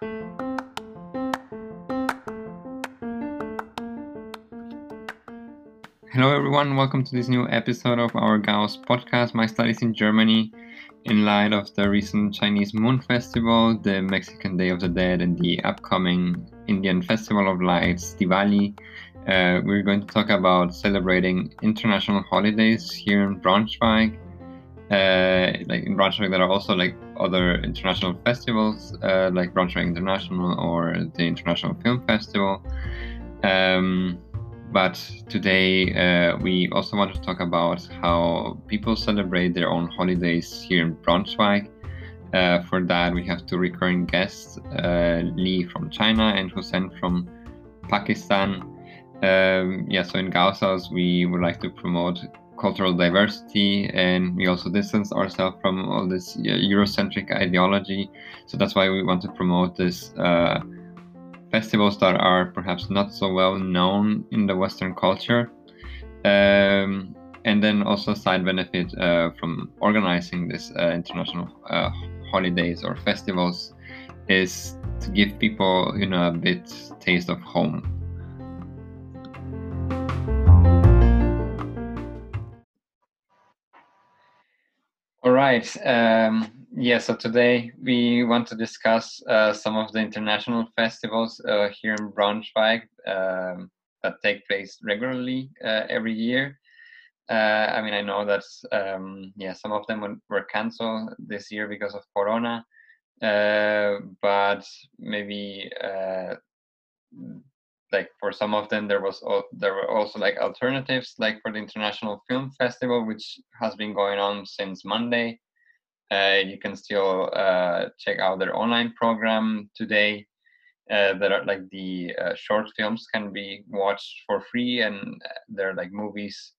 Hello, everyone. Welcome to this new episode of our Gauss podcast, My Studies in Germany. In light of the recent Chinese Moon Festival, the Mexican Day of the Dead, and the upcoming Indian Festival of Lights, Diwali, uh, we're going to talk about celebrating international holidays here in Braunschweig. Uh, like in Braunschweig, there are also like other international festivals, uh, like Braunschweig International or the International Film Festival. Um, but today uh, we also want to talk about how people celebrate their own holidays here in Braunschweig. Uh, for that, we have two recurring guests, uh, Lee from China and Hussein from Pakistan. Um, yeah, so in Gausshaus, we would like to promote cultural diversity and we also distance ourselves from all this Eurocentric ideology. So that's why we want to promote this uh, festivals that are perhaps not so well known in the Western culture. Um, and then also side benefit uh, from organizing this uh, international uh, holidays or festivals is to give people, you know, a bit taste of home. All right. Um, yeah, so today we want to discuss uh, some of the international festivals uh, here in Braunschweig um, that take place regularly uh, every year. Uh, I mean, I know that um, yeah, some of them were canceled this year because of Corona, uh, but maybe uh, like for some of them there was there were also like alternatives, like for the International Film Festival, which has been going on since Monday. Uh, you can still uh, check out their online program today. Uh, that are like the uh, short films can be watched for free, and uh, they're like movies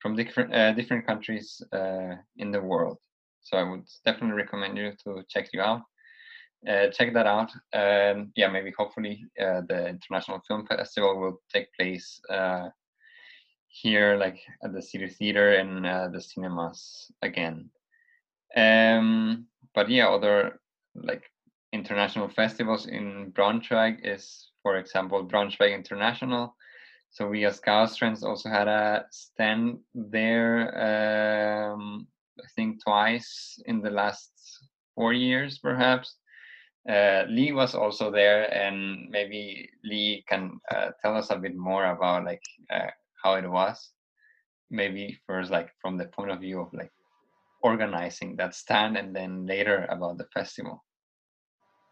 from different uh, different countries in the world. So I would definitely recommend you to check you out. Check that out. Um, yeah, maybe hopefully the International Film Festival will take place here, like at the City Theater and the cinemas again. Um, but yeah, other like international festivals in Braunschweig is, for example, Braunschweig International. So we as Gauss Friends also had a stand there, um, I think twice in the last four years, perhaps. Uh, Lee was also there, and maybe Lee can uh, tell us a bit more about like uh, how it was. Maybe first, like from the point of view of like organizing that stand and then later about the festival.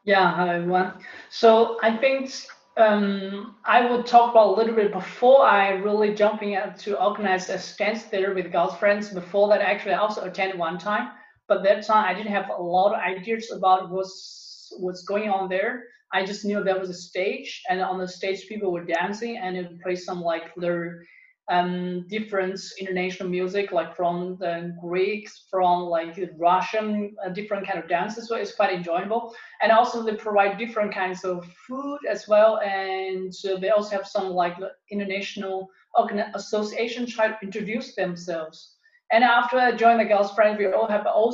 Yeah, hi everyone. So I think um, I would talk about a little bit before I really jumping to organize a stand there with Gauss friends. Before that, actually, I also attended one time, but that time I didn't have a lot of ideas about what's what's going on there. I just knew there was a stage, and on the stage people were dancing, and it played some like their um, different international music, like from the Greeks, from like Russian, uh, different kind of dances. So it's quite enjoyable. And also they provide different kinds of food as well. And so they also have some like international association try to introduce themselves. And after I joined the Gauss Friends, we all have our own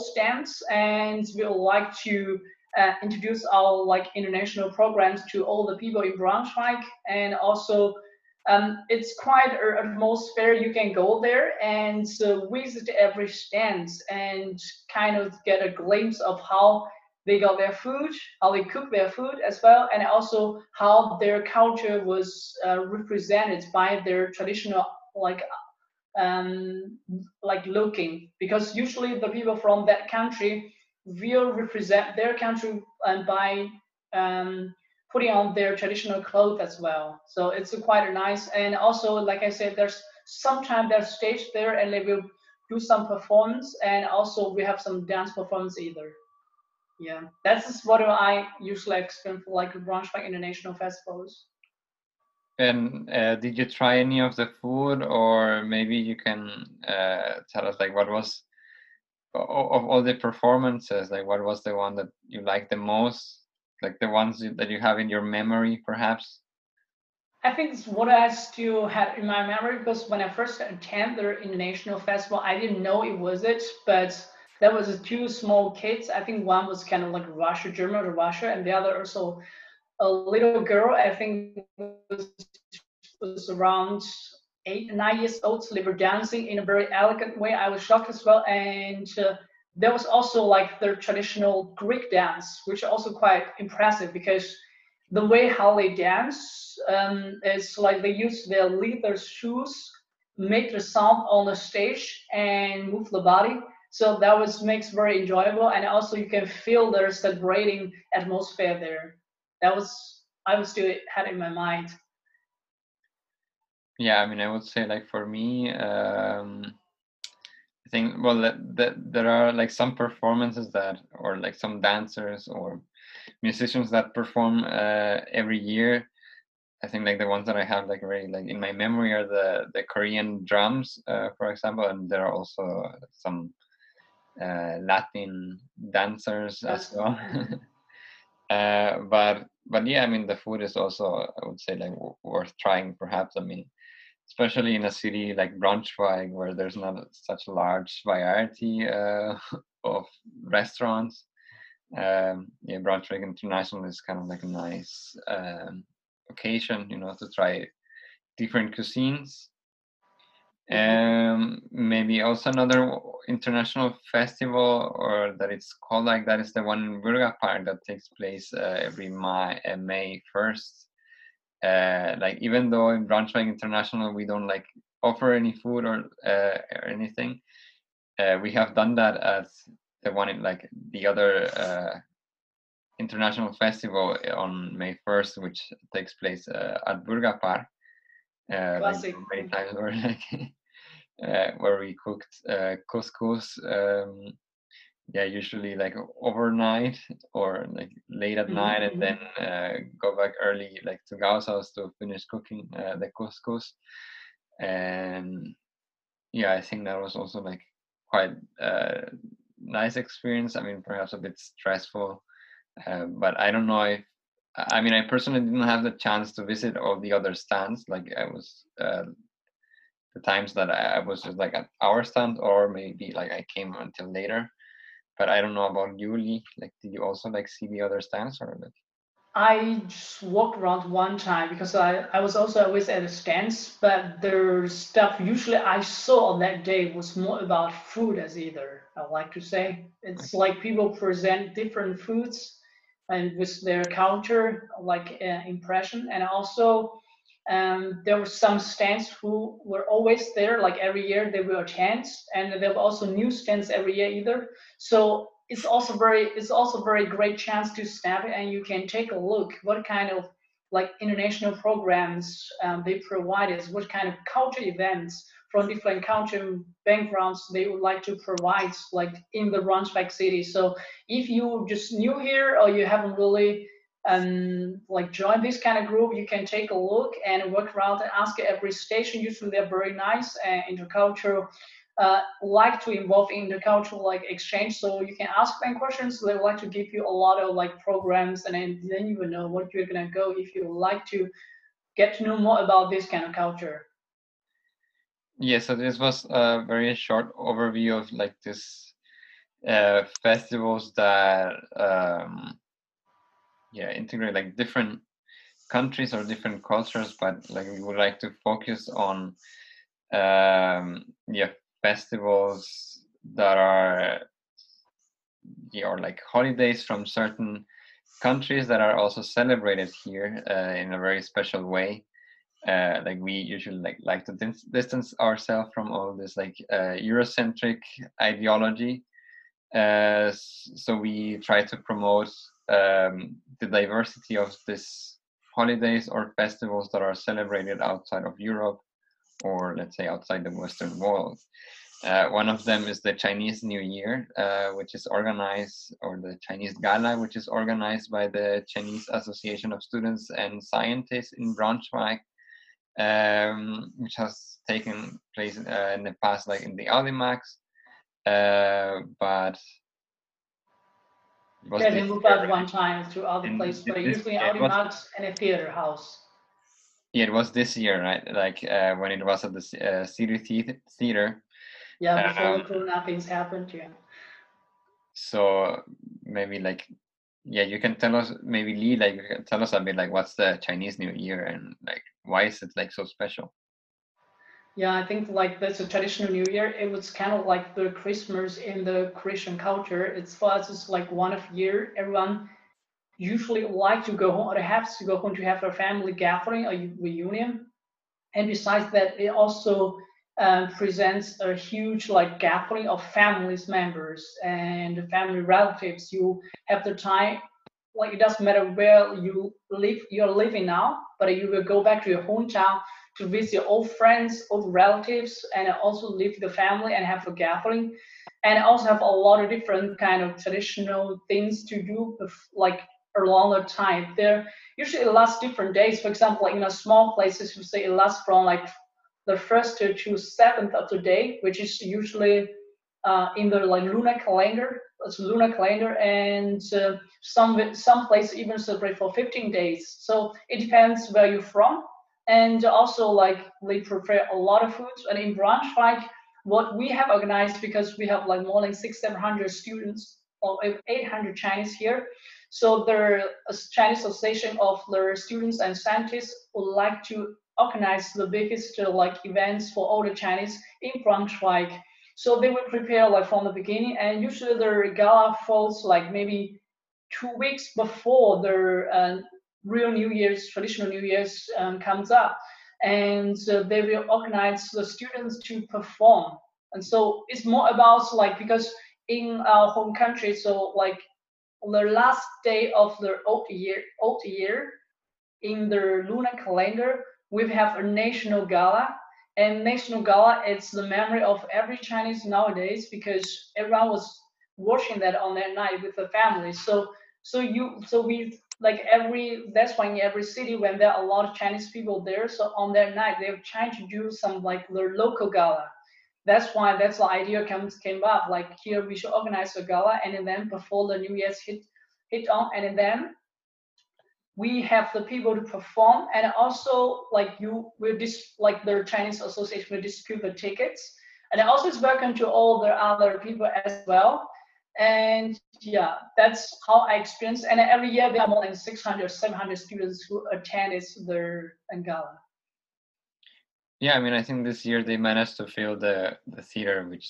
and we would like to uh, introduce our like international programs to all the people in Braunschweig and also um, it's quite an atmosphere. You can go there and uh, visit every stand and kind of get a glimpse of how they got their food, how they cook their food as well, and also how their culture was uh, represented by their traditional like um, like looking. Because usually the people from that country will represent their country and by um, putting on their traditional clothes as well. So it's quite nice. And also, like I said, there's sometimes there's stage there and they will do some performance and also we have some dance performance either. Yeah, that's what I usually experience for like Braunschweig International Festivals. And uh, did you try any of the food, or maybe you can uh, tell us like what was of all the performances, like what was the one that you liked the most? like the ones that you have in your memory perhaps i think it's what i still had in my memory because when i first attended the international festival i didn't know it was it but there was two small kids. I think one was kind of like Russia, German or Russia, and the other also a little girl. I think was, was around eight, nine years old. So they were dancing in a very elegant way. I was shocked as well, and uh, there was also like their traditional Greek dance, which also quite impressive because the way how they dance um, is like they use their leather shoes, make the sound on the stage, and move the body. So that was makes very enjoyable, and also you can feel their celebrating atmosphere there. That was I was still had in my mind. Yeah, I mean, I would say like for me, um, I think well, that, that there are like some performances that, or like some dancers or musicians that perform uh, every year. I think like the ones that I have like really like in my memory are the the Korean drums, uh, for example, and there are also some uh, Latin dancers as well. uh, but but yeah, I mean the food is also I would say like w- worth trying. Perhaps I mean, especially in a city like Braunschweig where there's not such a large variety uh, of restaurants um, yeah, Braunschweig International is kind of like a nice um, occasion, you know, to try different cuisines. Um, maybe also another international festival, or that it's called like that, is the one in Bürgerpark that takes place uh, every May, uh, May 1st. Uh, like even though in Braunschweig International we don't like offer any food or, uh, or anything, uh, we have done that as the one in like the other uh, international festival on May 1st, which takes place uh, at Bürgerpark. Uh, like many times where like uh, where we cooked uh, couscous. Um, yeah, usually like overnight or like late at mm-hmm. night, and then uh, go back early, like to Gauss house to finish cooking uh, the couscous. And yeah, I think that was also like quite uh, nice experience. I mean, perhaps a bit stressful, uh, but I don't know if. I mean, I personally didn't have the chance to visit all the other stands. Like I was uh, the times that I, was just like at our stand, or maybe like I came until later. But I don't know about you, Lee. Like, did you also like see the other stands, or like? I just walked around one time because I, I was also always at the stands, but the stuff usually I saw on that day was more about food as either. I like to say it's like people present different foods and with their counter like uh, impression, and also um, there were some stands who were always there, like every year they will attend, and there were also new stands every year either. So it's also very it's also very great chance to snap and you can take a look what kind of like international programs um, they provide us what kind of culture events from different culture backgrounds they would like to provide like in the Braunschweig city so if you just new here or you haven't really um, like join this kind of group you can take a look and work around and ask every station usually they're very nice and intercultural uh, like to involve in the cultural like exchange. So you can ask them questions. They like to give you a lot of like programs, and then, then you will know what you're gonna go if you like to get to know more about this kind of culture. Yeah, so this was a very short overview of like this uh, festivals that um, yeah integrate like different countries or different cultures, but like we would like to focus on um, yeah festivals that are yeah, or like holidays from certain countries that are also celebrated here uh, in a very special way. Uh, like we usually like like to dis- distance ourselves from all this like uh, Eurocentric ideology. Uh, so we try to promote um, the diversity of these holidays or festivals that are celebrated outside of Europe or let's say outside the Western world. Uh, one of them is the Chinese New Year, uh, which is organized, or the Chinese Gala, which is organized by the Chinese Association of Students and Scientists in Braunschweig, um, which has taken place uh, in the past, like in the Audimax. Uh, yeah, they moved out one time to other places, but usually Audimax and a theater house. Yeah, it was this year, right? Like uh, when it was at the uh, City Theater. Yeah, before um, the Corona things happened, yeah. so maybe like yeah you can tell us maybe lee like tell us a bit like what's the chinese new year and like why is it like so special yeah i think like that's a traditional new year it was kind of like the christmas in the christian culture it's for us it's like one of year everyone usually like to go home or have to go home to have a family gathering or reunion and besides that it also um, presents a huge like gathering of families members and family relatives. You have the time, like it doesn't matter where you live, you're living now, but you will go back to your hometown to visit old friends, old relatives, and also leave the family and have a gathering. And also have a lot of different kind of traditional things to do, like a longer time. There usually it lasts different days. For example, like in a small places, you say it lasts from like the first to seventh of the day, which is usually uh, in the like lunar calendar. It's lunar calendar, and uh, some some places even celebrate for 15 days. So it depends where you're from, and also like they prepare a lot of foods. And in Braunschweig, what we have organized because we have like more than six, seven hundred students or 800 Chinese here. So the Chinese Association of the Students and Scientists would like to organize the biggest uh, like events for all the Chinese in Braunschweig. So they will prepare like from the beginning, and usually the gala falls like maybe two weeks before the uh, real New Year's, traditional New Year's um, comes up, and uh, they will organize the students to perform. And so it's more about like because in our home country, so like the last day of the old year, old year in the lunar calendar, we have a national gala. And national gala it's the memory of every chinese nowadays because everyone was watching that on that night with the family. So so you so we like every that's why in every city when there are a lot of chinese people there so on that night they're trying to do some like their local gala that's why that's the idea comes came up like here we should organize a gala and then before the new year's hit hit on and then we have the people to perform and also like you will dis like the Chinese Association will distribute the tickets. And also it's welcome to all the other people as well. And yeah, that's how I experienced. And every year there are more than 600, 700 students who attend their gala. Yeah, I mean, I think this year they managed to fill the the theater, which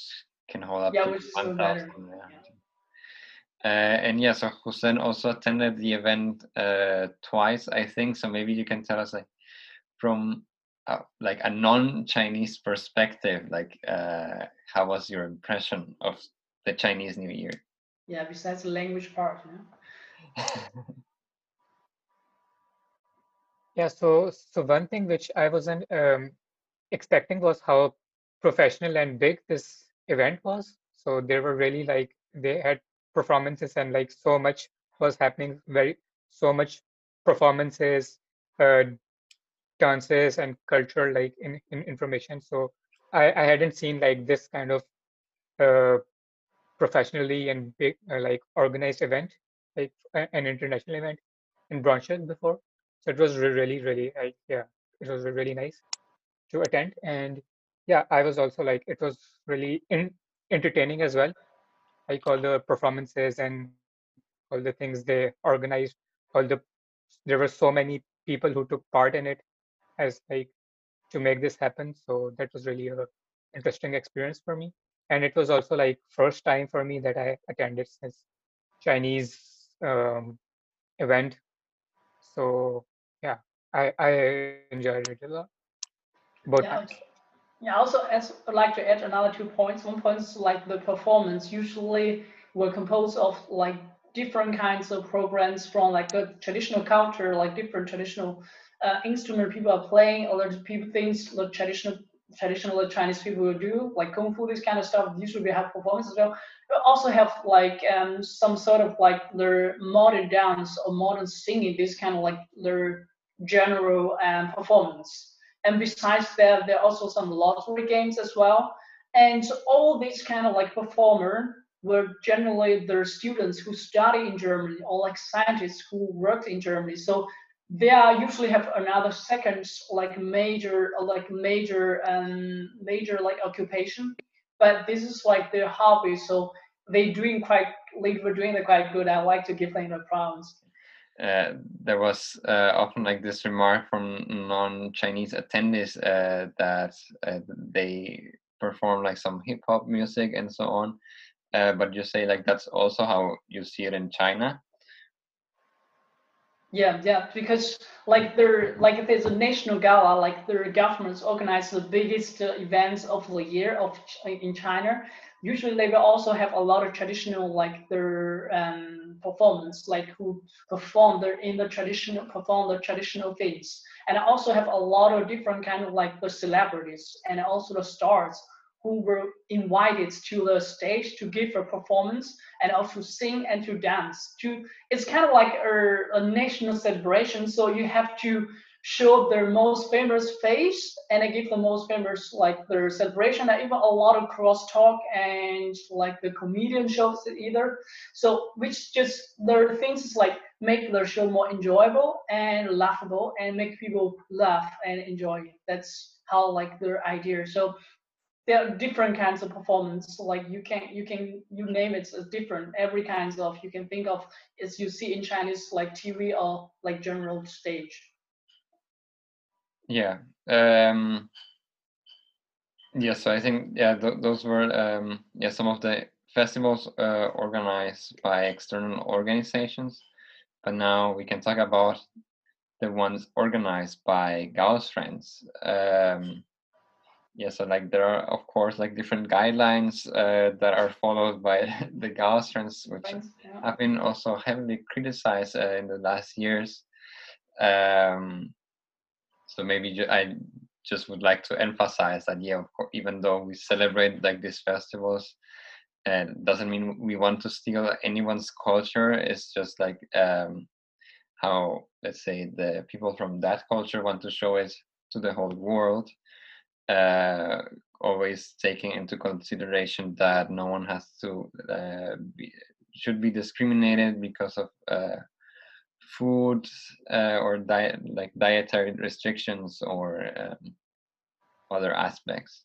can hold up yeah, to which is 1,000. Yeah. Yeah. Uh, and yeah, so Hussein also attended the event uh, twice, I think. So maybe you can tell us, like, from uh, like a non-Chinese perspective, like, uh, how was your impression of the Chinese New Year? Yeah, besides the language part, yeah. yeah. So, so one thing which I wasn't um, expecting was how professional and big this event was. So there were really like they had performances and like so much was happening very so much performances uh, dances and culture like in, in information so I, I hadn't seen like this kind of uh, professionally and big uh, like organized event like an international event in Braunschweig before. So it was really really like yeah it was really nice to attend. And yeah I was also like it was really in, entertaining as well. Like all the performances and all the things they organized all the there were so many people who took part in it as like to make this happen. So that was really a interesting experience for me and it was also like first time for me that i attended this chinese um, event. So yeah i i enjoyed it a lot. Both yeah, times. yeah, also as I'd like to add another two points. One point is like the performance. Usually were composed of like different kinds of programs from like the traditional culture, like different traditional uh, instrument people are playing, or the people things the traditional traditional Chinese people do, like kung fu, this kind of stuff. Usually we have performances as well. We also have like um, some sort of like their modern dance or modern singing, this kind of like their general um, performance. And besides that, there are also some lottery games as well. And all these kind of like performer were generally the students who study in Germany or like scientists who worked in Germany. So they are usually have another second like major like major um major like occupation but this is like their hobby so they doing quite were doing it quite good. I like to give them the props. Uh, there was uh, often like this remark from non-Chinese attendees uh, that uh, they perform like some hip hop music and so on. Uh, but you say like that's also how you see it in China. Yeah, yeah, because like there, like if there's a national gala, like the governments organize the biggest uh, events of the year of in China. Usually, they will also have a lot of traditional, like their um, performance, like who perform their in the traditional perform the traditional things, and also have a lot of different kind of like the celebrities and also the stars who were invited to the stage to give a performance and also sing and to dance. To it's kind of like a, a national celebration. So you have to show their most famous face and give the most famous like their celebration and even a lot of crosstalk and like the comedian shows it either. So which just their things is like make their show more enjoyable and laughable and make people laugh and enjoy it. That's how like their idea. So there are different kinds of performance. Like you can you can you name it as different. Every kinds of you can think of as you see in chinese like tv or like general stage. Yeah um yeah so i think yeah th- those were um yeah some of the festivals uh, organized by external organizations. But now we can talk about the ones organized by gauss friends um yeah so like there are of course like different guidelines uh, that are followed by the Gaussians which yeah. have been also heavily criticized uh, in the last years um, so maybe ju- i just would like to emphasize that yeah of course, even though we celebrate like these festivals and doesn't mean we want to steal anyone's culture it's just like um, how let's say the people from that culture want to show it to the whole world uh, always taking into consideration that no one has to uh, be, should be discriminated because of uh, food uh, or diet like dietary restrictions or um, other aspects.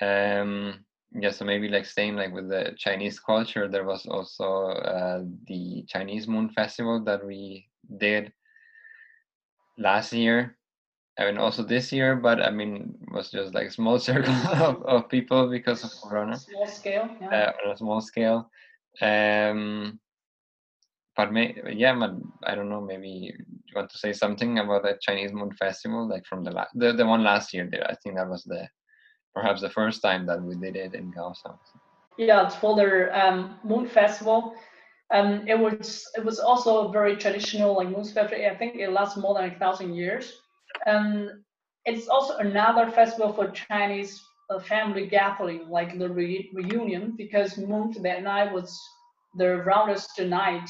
Um, yeah so maybe like staying like with the chinese culture there was also uh, the chinese moon festival that we did last year I mean, also this year, but I mean, it was just like a small circle of, of people because of Corona. Small scale, yeah. Uh, on a small scale. Um, but may, yeah, but I don't know. Maybe you want to say something about the Chinese Moon Festival, like from the la- the the one last year. There, I think that was the perhaps the first time that we did it in Gauss House. Yeah, it's for the um, Moon Festival. Um, it was it was also a very traditional like moon festival. I think it lasts more than a thousand years. Um, it's also another festival for Chinese uh, family gathering, like the re- reunion, because Moon that night was the roundest night.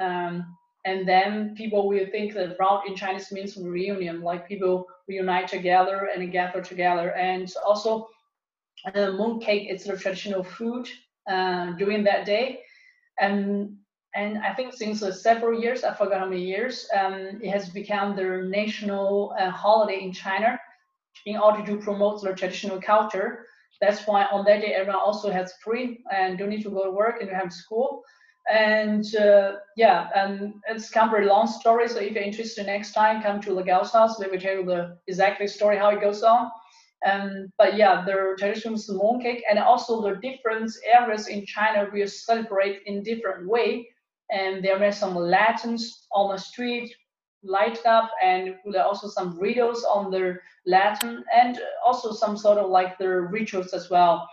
Um, and then people will think that round in Chinese means reunion, like people reunite together and gather together. And also, uh, moon cake is the traditional food uh, during that day. And and I think since uh, several years, I forgot how many years, um, it has become their national uh, holiday in China in order to promote their traditional culture. That's why on that day, everyone also has free and don't need to go to work and have school. And uh, yeah, and it's kind of a very long story. So if you're interested next time, come to the Gauss house. They will tell you the exact story how it goes on. Um, but yeah, the traditional mooncake and also the different areas in China will celebrate in different way and there were some lanterns on the street light up and there are also some riddles on the lantern and also some sort of like the rituals as well.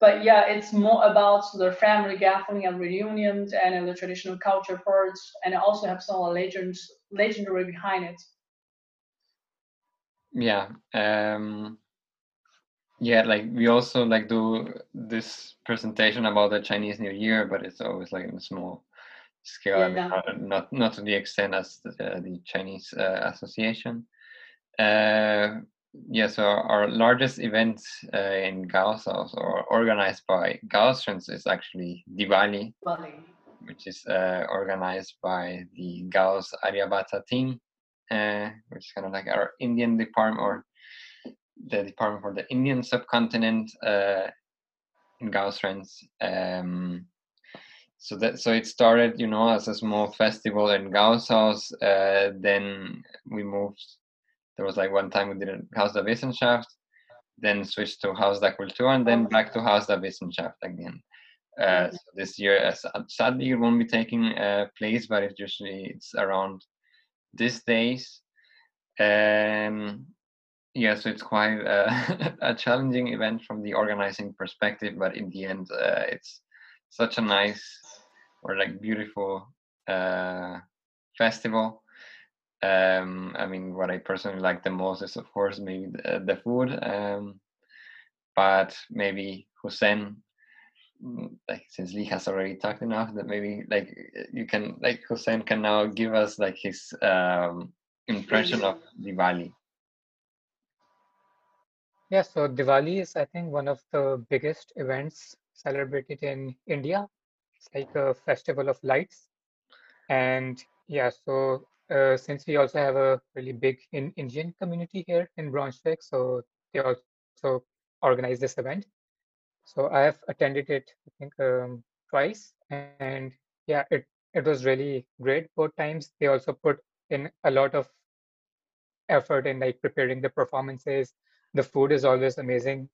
But yeah it's more about the family gathering and reunions and the traditional culture parts and I also have some legends legendary behind it. Yeah um yeah like we also like do this presentation about the chinese new year but it's always like in a small scale, yeah. I mean, not, not, not to the extent as the, the Chinese uh, Association. Uh, yeah, so our largest event uh, in Gauss, or organized by Gaussians, is actually Diwali, which is uh, organized by the Gauss Aryabhata team, uh, which is kind of like our Indian department or the department for the Indian subcontinent. Uh, in Gauss. Um, so that so it started, you know, as a small festival in Gauss House. Uh, then we moved. There was like one time we did a Haus der Wissenschaft, then switched to Haus der Kultur, and then back to Haus der Wissenschaft again. Uh, so this year, uh, sadly, it won't be taking uh, place, but it's usually it's around these days. Um, yeah, so it's quite uh, a challenging event from the organizing perspective, but in the end, uh, it's such a nice or like beautiful uh, festival. Um, I mean, what I personally like the most is, of course, maybe the, the food, um, but maybe Hussein mm, like since Lee has already talked enough that maybe like you can like Hussein can now give us like his um, impression of Diwali. Yeah, so Diwali is, I think, one of the biggest events celebrated in India. It's like a festival of lights. And yeah, so uh, since we also have a really big in Indian community here in Braunschweig, so they also organize this event. So I have attended it, I think, um, twice, and yeah, it it was really great both times. They also put in a lot of effort in like preparing the performances. The food is always amazing,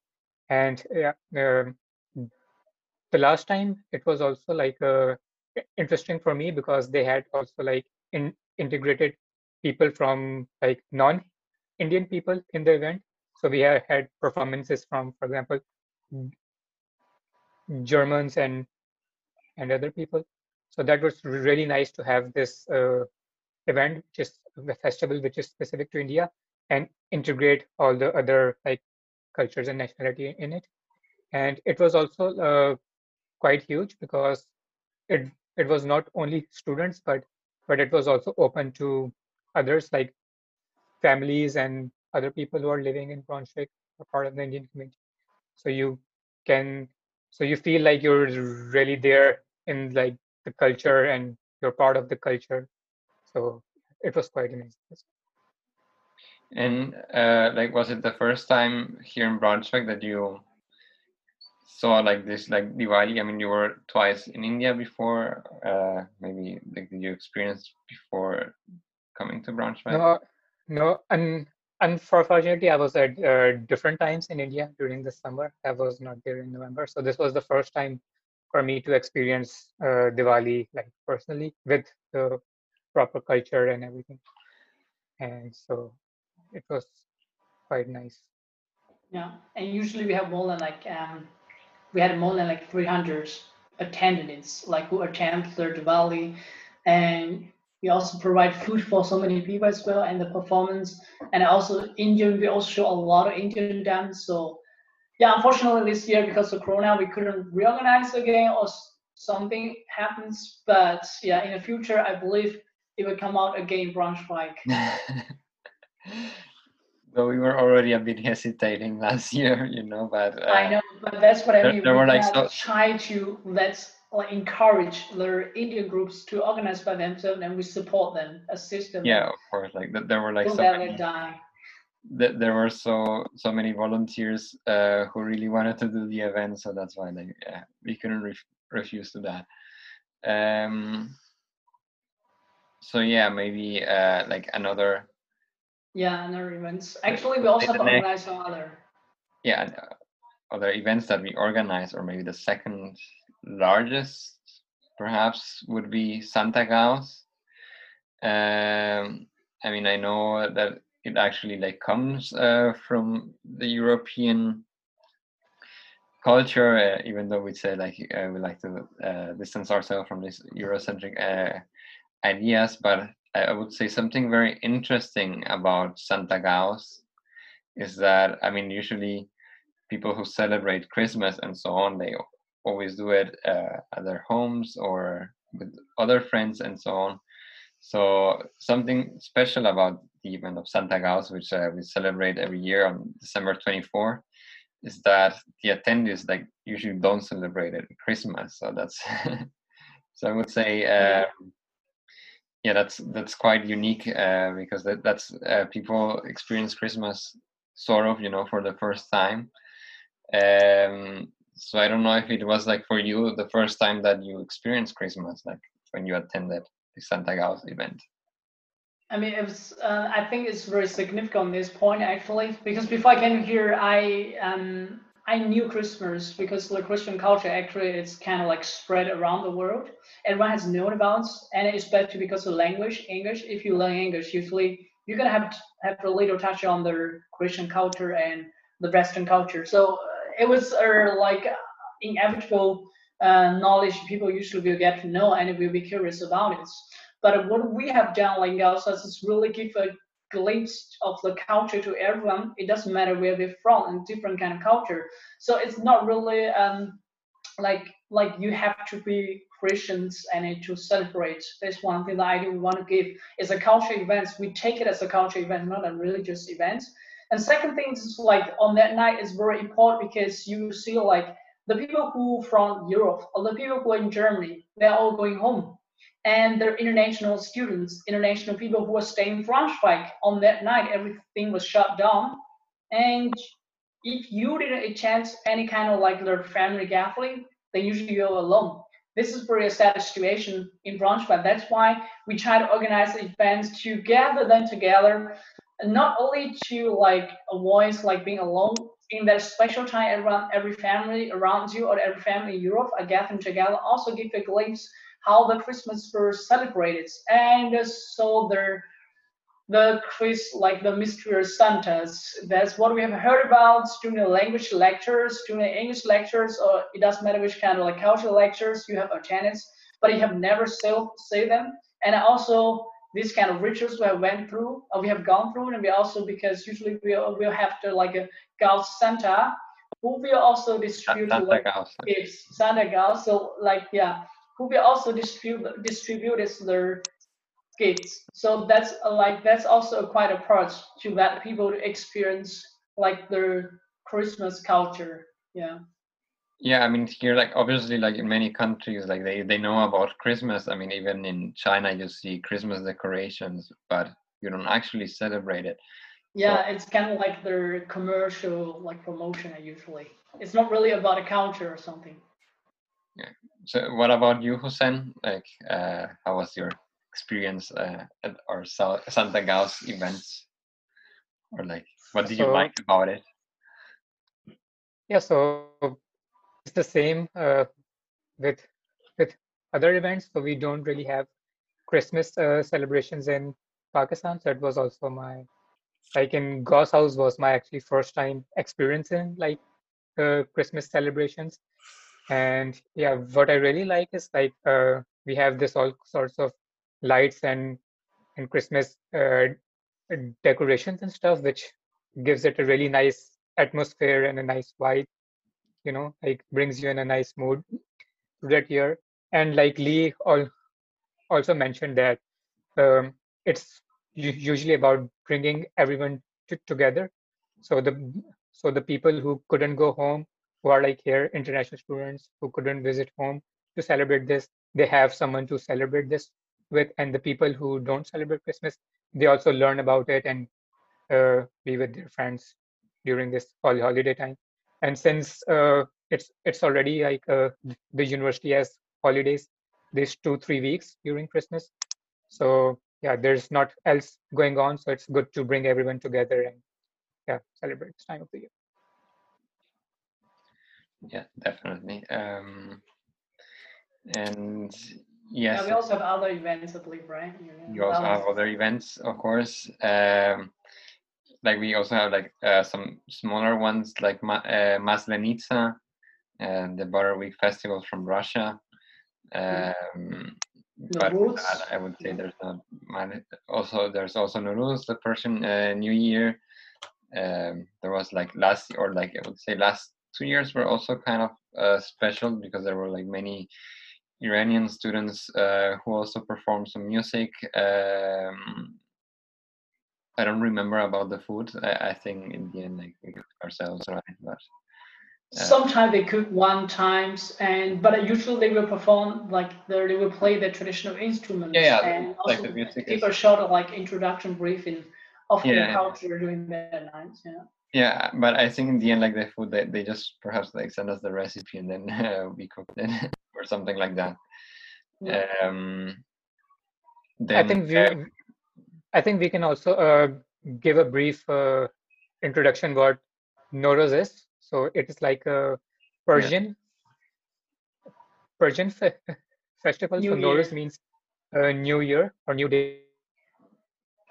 and yeah, um, the last time it was also like uh, interesting for me because they had also like in, integrated people from like non-Indian people in the event. So we have had performances from, for example, Germans and and other people. So that was really nice to have this uh, event, which is a festival which is specific to India, and integrate all the other like cultures and nationality in it. And it was also uh, quite huge because it it was not only students, but but it was also open to others like families and other people who are living in Brunswick or part of the Indian community. So you can so you feel like you're really there in like the culture and you're part of the culture so it was quite amazing and uh, like was it the first time here in Brunswick that you saw like this like diwali i mean you were twice in india before uh, maybe like did you experience before coming to braunschweig no no and unfortunately, I was at uh, different times in India during the summer. I was not there in November, so this was the first time for me to experience uh, Diwali like personally with the proper culture and everything. And so it was quite nice. Yeah, and usually we have more than like um, we had more than like 300 attendants like who attend their Diwali, and we also provide food for so many people as well and the performance. And also indian we also show a lot of indian dance. So yeah unfortunately this year because of corona we couldn't reorganize again or something happens. But yeah in the future i believe it will come out again Braunschweig. well we were already a bit hesitating last year you know but uh, i know but that's what i mean there, there were like so try to let's like encourage the Indian groups to organize by themselves, and we support them, assist them. Yeah, of course. Like there were like so many, die. there were so so many volunteers uh, who really wanted to do the event, so that's why like yeah, we couldn't ref refuse to that. Um. So yeah, maybe uh, like another. Yeah, another events. Actually, we also have organized some other. Yeah, other events that we organize, or maybe the second largest perhaps would be Santa Gauss. Um, I mean, I know that it actually like comes uh, from the European culture, uh, even though we say like uh, we like to uh, distance ourselves from these Eurocentric uh, ideas. But I would say something very interesting about Santa Gauss is that I mean, usually people who celebrate Christmas and so on, they always do it uh, at their homes or with other friends and so on. So something special about the event of Santa Gauss, which uh, we celebrate every year on December 24, is that the attendees like usually don't celebrate it Christmas. So that's so I would say uh, yeah, that's that's quite unique uh, because that, that's uh, people experience Christmas sort of you know for the first time. Um, so I don't know if it was like for you the first time that you experienced Christmas, like when you attended the Santa Claus event. I mean, it was, uh, I think it's very significant on this point actually, because before I came here, I um, I knew Christmas because the Christian culture actually it's kind of like spread around the world. Everyone has known about, and especially because of language, English. If you learn English, usually you're gonna have to have a little touch on the Christian culture and the Western culture. So uh, it was uh, like inevitable uh, knowledge people usually will get to know and will be curious about it. But what we have done, like also, is really give a glimpse of the culture to everyone. It doesn't matter where they're from and different kind of culture. So it's not really um, like like you have to be Christians and to celebrate. That's one thing that I do want to give is a culture event. We take it as a culture event, not a religious event. And second thing is like on that night is very important because you see like the people who from Europe or the people who are in Germany, they're all going home and their international students, international people who were staying in Braunschweig on that night, everything was shut down. And if you didn't chance any kind of like their family gathering, then usually you're alone. This is very a sad situation in Braunschweig. That's why we try to organize events to gather them together, not only to like avoid like being alone in that special time around every family around you or every family in Europe are gathering together, also give a glimpse how the Christmas were celebrated. And so the the Chris like the mysterious Santas. That's what we have heard about during the language lectures, during the English lectures, or it doesn't matter which kind of like cultural lectures you have attended, but you have never say, say them. And also these kind of rituals we have went through, or we have gone through, and we also because usually we will have to like uh, a Gauss Santa, who will also distribute Santa like Gauss. gifts, Santa Gauss. So like yeah, who will also distribute distribute their gifts. So that's a, like that's also quite a approach to let people experience like their Christmas culture. Yeah. Yeah, I mean here, like obviously, like in many countries, like they they know about Christmas. I mean, even in China, you see Christmas decorations, but you don't actually celebrate it. Yeah, so, it's kind of like their commercial like promotion. Usually, it's not really about a culture or something. Yeah. So, what about you, Hussein? Like, uh, how was your experience uh, at our Santa Gauss events? Or like, what did so, you like about it? Yeah, so it's the same uh, with with other events. So we don't really have Christmas uh, celebrations in Pakistan. So it was also my like in Gauss House was my actually first time experiencing like uh, Christmas celebrations and yeah what i really like is like uh, we have this all sorts of lights and and christmas uh, decorations and stuff which gives it a really nice atmosphere and a nice vibe you know like brings you in a nice mood that year. And like lee all also mentioned that um, it's usually about bringing everyone together. So the so the people who couldn't go home who are like here, international students who couldn't visit home to celebrate this. They have someone to celebrate this with, and the people who don't celebrate Christmas, they also learn about it and uh, be with their friends during this holiday time. And since uh, it's it's already like uh, the university has holidays, these two three weeks during Christmas, so yeah, there's not else going on, so it's good to bring everyone together and yeah, celebrate this time of the year yeah definitely um and yes yeah, we also have other events i believe right you also have other events of course um like we also have like uh, some smaller ones like Ma- uh, Maslenitsa and the Butter Week festival from Russia. Mm-hmm. Um, but I would say there's not also there's also Nowruz, the Persian uh, New Year. Um, there was like last or like I would say last two years were also kind of uh, special because there were like many Iranian students uh, who also performed some music. Um, I don't remember about the food. I, I, think in the end, like we cooked ourselves, right? But uh, sometimes they cook one times, and but usually they will perform like they will play the traditional instruments. Yeah, yeah and like also the music give is... a short like introduction briefing of yeah. the culture during that night. Yeah Yeah, but I think in the end, like the food, they, they just perhaps like send us the recipe and then uh, we cook it or something like that. Yeah. Um, I think we, uh, I think we can also uh, give a brief uh, introduction what Nowruz is. So it is like a Persian Persian fe- festival. New so Year. Nowruz means uh, New Year or New Day,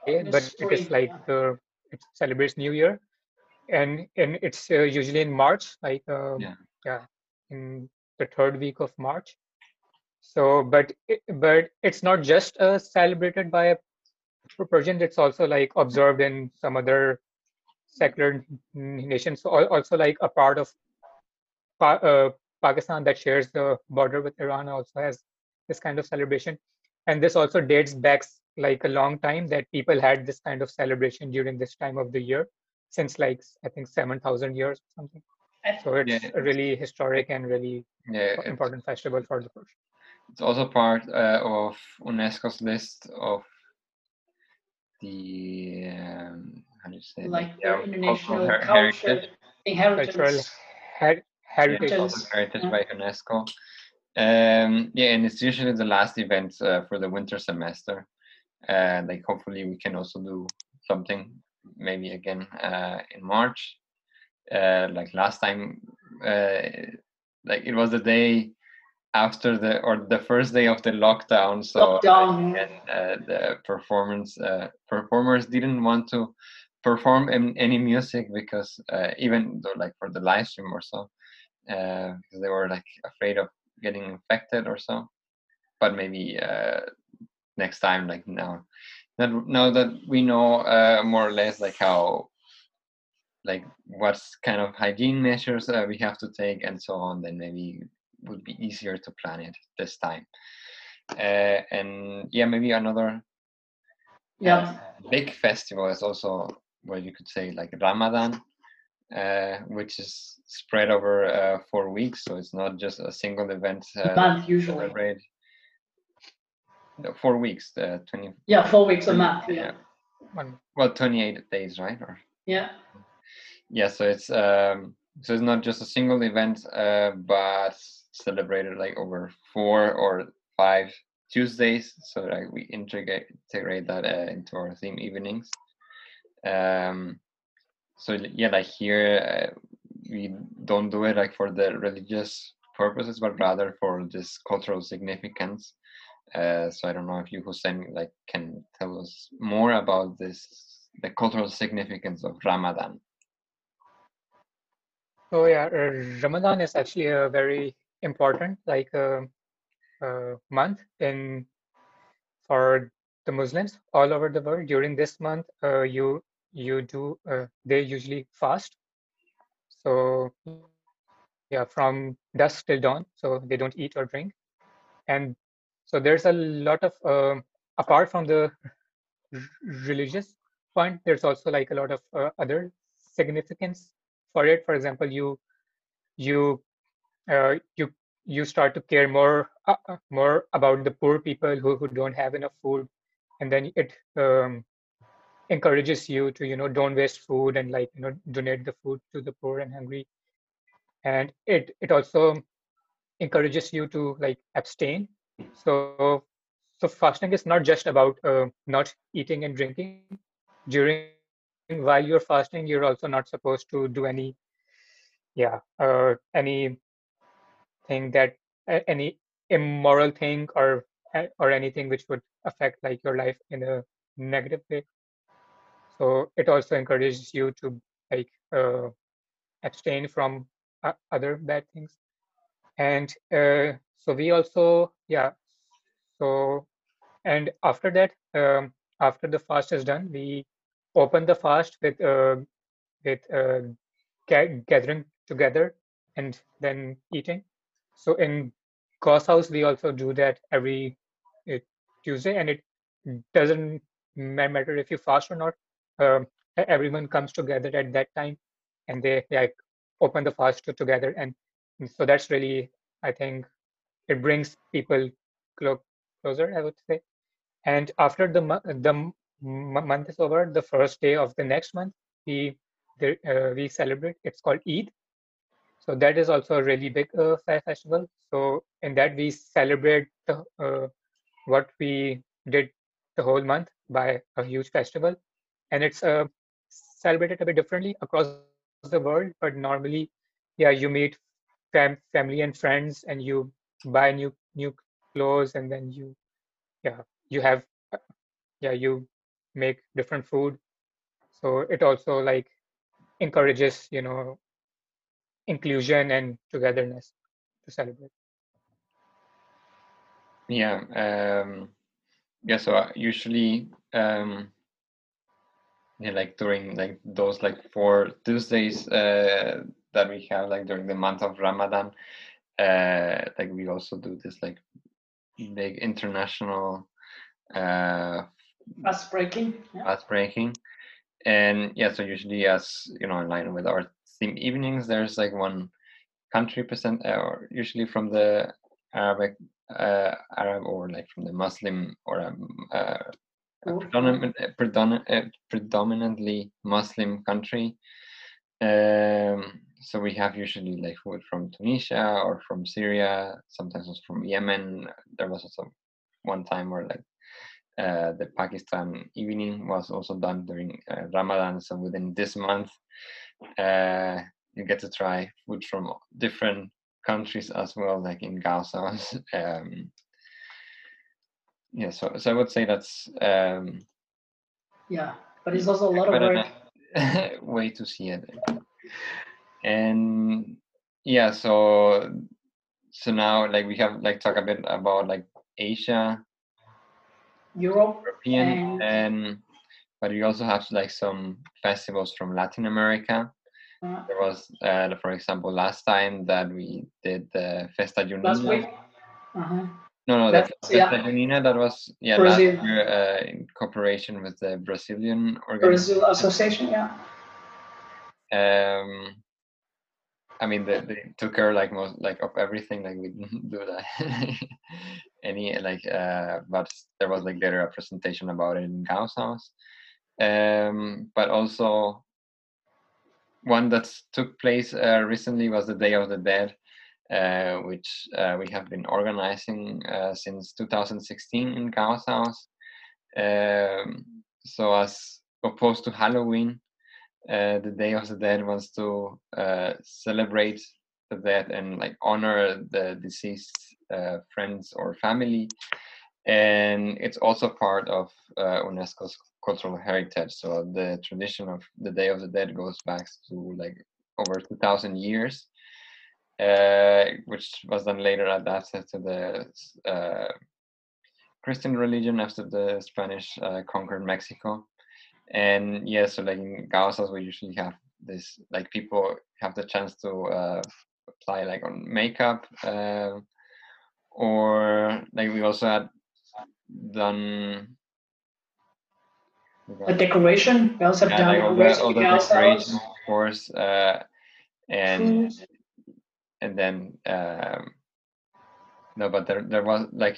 The but it is like uh, it celebrates New Year, and and it's uh, usually in March, like uh, Yeah. yeah, in the third week of March. So, but it, but it's not just uh, celebrated by Persians, it's also like observed in some other secular nations. So also like a part of pa- uh, Pakistan that shares the border with Iran also has this kind of celebration. And this also dates back like a long time that people had this kind of celebration during this time of the year since like I think 7,000 years or something. I- So it's Yeah, a really historic and really yeah, important festival for the Persians. it's also part uh, of UNESCO's list of the um, how do you say it? like yeah, the international her- culture heritage. inheritance. Cultural her- heritage. Heritage. heritage by UNESCO. Um, yeah, and it's usually the last event uh, for the winter semester. Uh, like hopefully we can also do something maybe again uh, in March. Uh, like last time, uh, like it was the day after the or the first day of the lockdown. So Lockdown, and, uh, the performance uh, performers didn't want to perform in, any music because uh, even though like for the live stream or so uh, because they were like afraid of getting infected or so but maybe uh, next time like now that now that we know uh, more or less like how like what kind of hygiene measures uh, we have to take and so on then maybe would be easier to plan it this time uh, and yeah maybe another yeah. big festival is also what you could say like Ramadan, uh, which is spread over uh, four weeks. So it's not just a single event. Uh, month usually. celebrate. Four weeks, uh, 20, Yeah, four weeks a month. Yeah. Yeah. Well, 28 days, right? Or Yeah. yeah, so it's um, so it's not just a single event, uh, but celebrated like over four or five Tuesdays. So like we integrate integrate that uh, into our theme evenings. Um, so yeah, like here uh, we don't do it like for the religious purposes, but rather for this cultural significance. Uh, so I don't know if you, Hussein, like can tell us more about this, the cultural significance of Ramadan. Oh yeah, uh, Ramadan is actually a very important like uh, uh, month in for the Muslims all over the world. During this month, uh, you you do they usually fast. So yeah, from dusk till dawn. So they don't eat or drink, and so there's a lot of um apart from the religious point, there's also like a lot of uh, other significance for it. For example, you you uh, you you start to care more uh, uh, more about the poor people who, who don't have enough food and then it um, encourages you to you know don't waste food and like you know donate the food to the poor and hungry and it it also encourages you to like abstain so so fasting is not just about uh, not eating and drinking. During while you're fasting you're also not supposed to do any yeah uh, any thing that any immoral thing or or anything which would affect like your life in a negative way. So it also encourages you to like uh, abstain from uh, other bad things. And uh, so we also yeah so and after that um, after the fast is done we open the fast with uh, with uh, ga- gathering together and then eating so in Gauss House, we also do that every uh, Tuesday, and it doesn't matter if you fast or not. Um, everyone comes together at that time, and they like open the fast to- together, and so that's really, I think, it brings people clo- closer. I would say. And after the the month is over, the first day of the next month, we there, uh, we celebrate. It's called Eid. So that is also a really big uh, festival. So in that we celebrate the, uh, what we did the whole month by a huge festival, and it's uh, celebrated a bit differently across the world. But normally, yeah, you meet fam- family and friends, and you buy new new clothes, and then you, yeah, you have, uh, yeah, you make different food. So it also like encourages, you know, inclusion and togetherness to celebrate. Yeah. Um, yeah. So uh, usually, um, yeah, like during like those like four Tuesdays uh, that we have like during the month of Ramadan, uh, like we also do this like big international uh, fast breaking. Yeah. Fast breaking, and yeah. So usually, as you know, in line with our theme evenings, there's like one country present, uh, or usually from the Arabic uh, Arab or like from the Muslim or um, uh, a predominant, predominant, uh, predominantly Muslim country. Um, so we have usually like food from Tunisia or from Syria, sometimes also from Yemen. There was also one time where like uh, the Pakistan evening was also done during uh, Ramadan. So within this month, uh, you get to try food from different countries as well, like in Gaza. um, yeah, so so I would say that's um, yeah, but it's also a lot of work. way to see it, and yeah, so so now like we have like talk a bit about like Asia, Europe, European, and, and but we also have like some festivals from Latin America. Uh, there was, uh, for example, last time that we did the Festa Junina. Last week. Uh-huh. No, no, the Festa yeah. Junina that was yeah Brazil. last year uh, in cooperation with the Brazilian organization. Brazil Association, yeah. Um, I mean, they, they took care like most like of everything. Like we didn't do that any like, uh, but there was like later a presentation about it in Gauss House. Um, but also one that took place uh, recently was the Day of the Dead, uh, which uh, we have been organizing uh, since 2016 in Gauss House. Um, so, as opposed to Halloween, uh, the Day of the Dead wants to uh, celebrate the dead and like honor the deceased friends or family. And it's also part of UNESCO's cultural heritage. So the tradition of the Day of the Dead goes back to like over 2,000 years, uh, which was then later adapted to the uh, Christian religion after the Spanish uh, conquered Mexico. And yeah, so like in Gauss House, we usually have this, like people have the chance to uh, apply like on makeup, uh, or like we also had done a decoration. We also have yeah, done like all the, all the decoration, of course, uh, and Food. and then um, no, but there there was like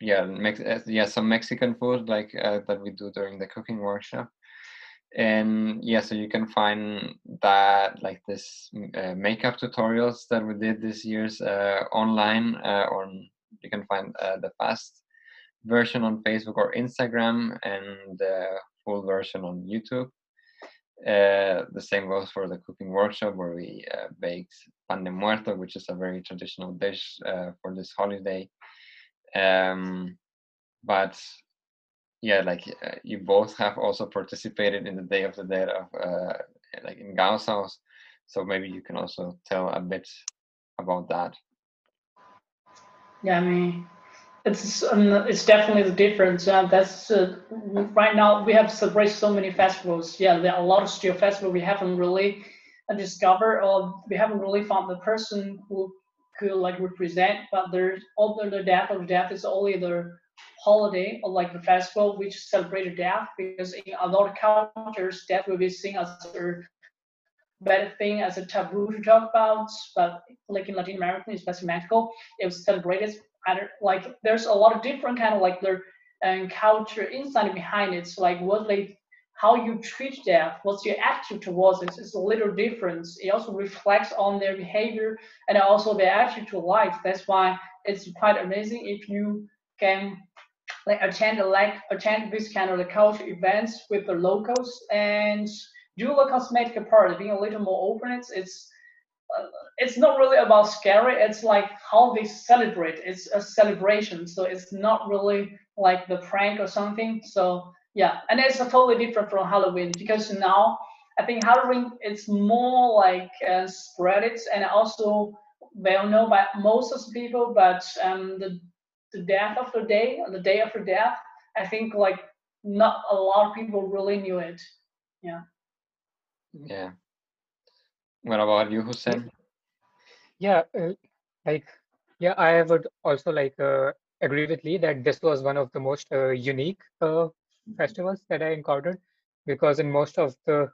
yeah, Mex- uh, yeah, some Mexican food like uh, that we do during the cooking workshop, and yeah, so you can find that like this uh, makeup tutorials that we did this year's uh, online, uh, or you can find uh, the fast version on Facebook or Instagram, and the full version on YouTube. Uh, the same goes for the cooking workshop where we uh, baked pan de muerto, which is a very traditional dish for this holiday. Um, but yeah, like uh, you both have also participated in the Day of the Dead of uh, like in Gauss house, so maybe you can also tell a bit about that. Yeah, I mean, it's um, it's definitely the difference. Uh, that's uh, right now we have celebrated so many festivals. Yeah, there are a lot of still festivals we haven't really uh, discovered or we haven't really found the person who could like represent. But there's other the death of death is only the holiday or like the festival which celebrated death because in other cultures death will be seen as a bad thing as a taboo to talk about. But like in Latin America, especially Mexico, it was celebrated like there's a lot of different kind of like their and culture inside behind it. So like what they how you treat death, what's your attitude towards it is a little different. It also reflects on their behavior and also their attitude to life. That's why it's quite amazing if you can like attend like attend this kind of the culture events with the locals and do the cosmetic part, being a little more open. It's it's uh, it's not really about scary. It's like how they celebrate. It's a celebration, so it's not really like the prank or something. So yeah, and it's totally different from Halloween because now I think Halloween it's more like uh, spread it and also well known by most of the people, but um, the the death of the day, on the day after death, I think like not a lot of people really knew it. Yeah. Yeah. What about you, Hussein? Yeah, uh, like yeah, I would also like uh, agree with Lee that this was one of the most uh, unique uh, festivals that I encountered because in most of the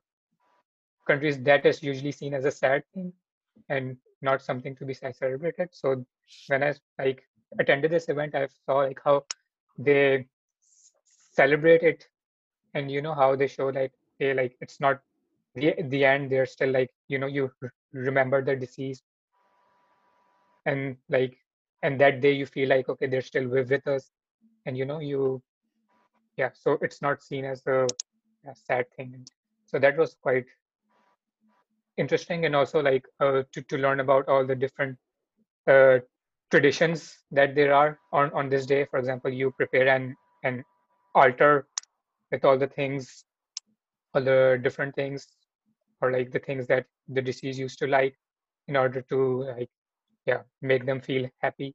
countries that is usually seen as a sad thing and not something to be celebrated. So when I like attended this event, I saw like how they celebrate it and you know how they show like they like it's not the the end they're still like you know you remember the deceased. And like and that day you feel like okay they're still with, with us. And you know you yeah so it's not seen as a, a sad thing. So that was quite interesting and also like uh, to, to learn about all the different uh, traditions that there are on, on this day. For example you prepare an an altar with all the things all the different things or like the things that the deceased used to like in order to like yeah make them feel happy.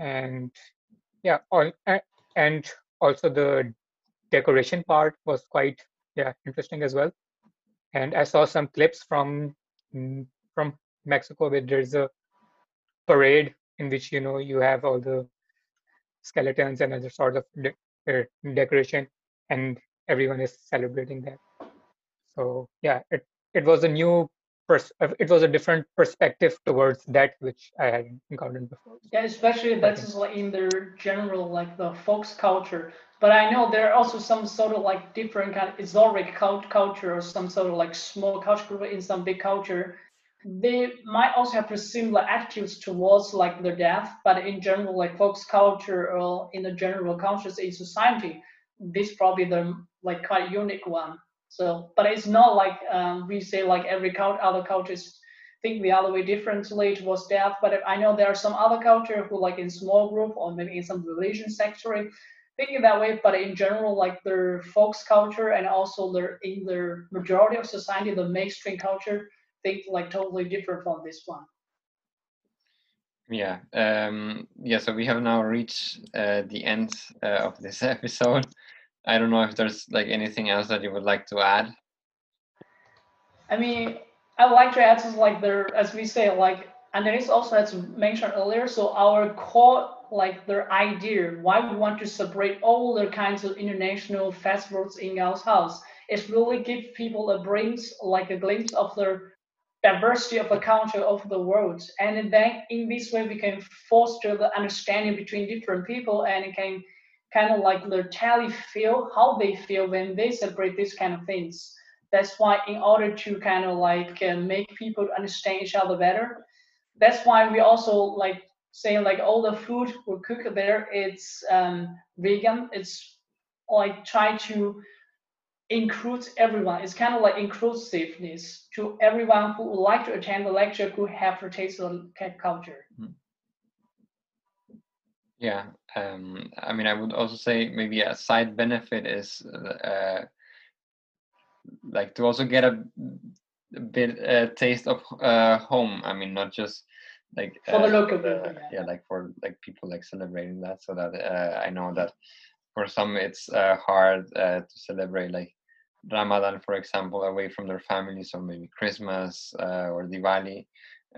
And yeah all and also the decoration part was quite yeah interesting as well. And i saw some clips from from mexico where there's a parade in which you know you have all the skeletons and other sorts of de- uh, decoration and everyone is celebrating that so yeah it it was a new pers- uh, it was a different perspective towards that which I hadn't encountered before. Yeah, especially that's like in their general like the folks culture. But I know there are also some sort of like different kind of historic cult culture or some sort of like small culture group in some big culture. They might also have similar attitudes towards like their death, but in general, like folks culture or in the general cultures in society, this probably the like quite unique one. So, but it's not like um, we say like every cult, other cultures think the other way differently towards death. But I know there are some other culture who like in small group or maybe in some religion sector thinking that way. But in general, like their folks culture and also their in their majority of society, the mainstream culture think like totally different from this one. Yeah, um, yeah. So we have now reached uh, the end uh, of this episode. I don't know if there's like anything else that you would like to add. I mean, I would like to add is like there, as we say, like, and there is also had mentioned earlier. So our core, like their idea, why we want to separate all the kinds of international festivals in our house, is really give people a glimpse, like a glimpse of the diversity of the culture of the world, and then in this way we can foster the understanding between different people and it can kind of like their tally feel how they feel when they celebrate these kind of things. That's why in order to kind of like uh, make people understand each other better, that's why we also like saying like all the food we cook there it's um, vegan. It's like try to include everyone. It's kind of like inclusiveness to everyone who would like to attend the lecture who have to taste the cat culture. Mm-hmm. Yeah, um, I mean, I would also say maybe a side benefit is uh, like to also get a, a bit uh, taste of uh, home. I mean, not just like for the uh, local people, yeah. yeah. like for like people like celebrating that. So that uh, I know that for some it's uh, hard to celebrate like Ramadan, for example, away from their families, or maybe Christmas or Diwali.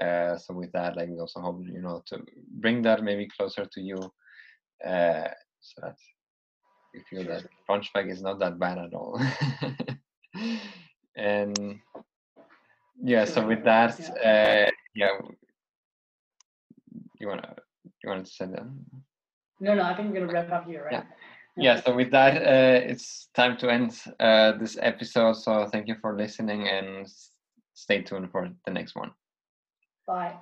Uh, so with that, like we also hope you know to bring that maybe closer to you uh, so that we feel that Braunschweig is not that bad at all. and yeah, so with that, uh, yeah, you wanna you wanted to say that? No, no, I think we're gonna wrap up here, right? Yeah. Yeah so with that uh, it's time to end uh, this episode. So thank you for listening and stay tuned for the next one. Bye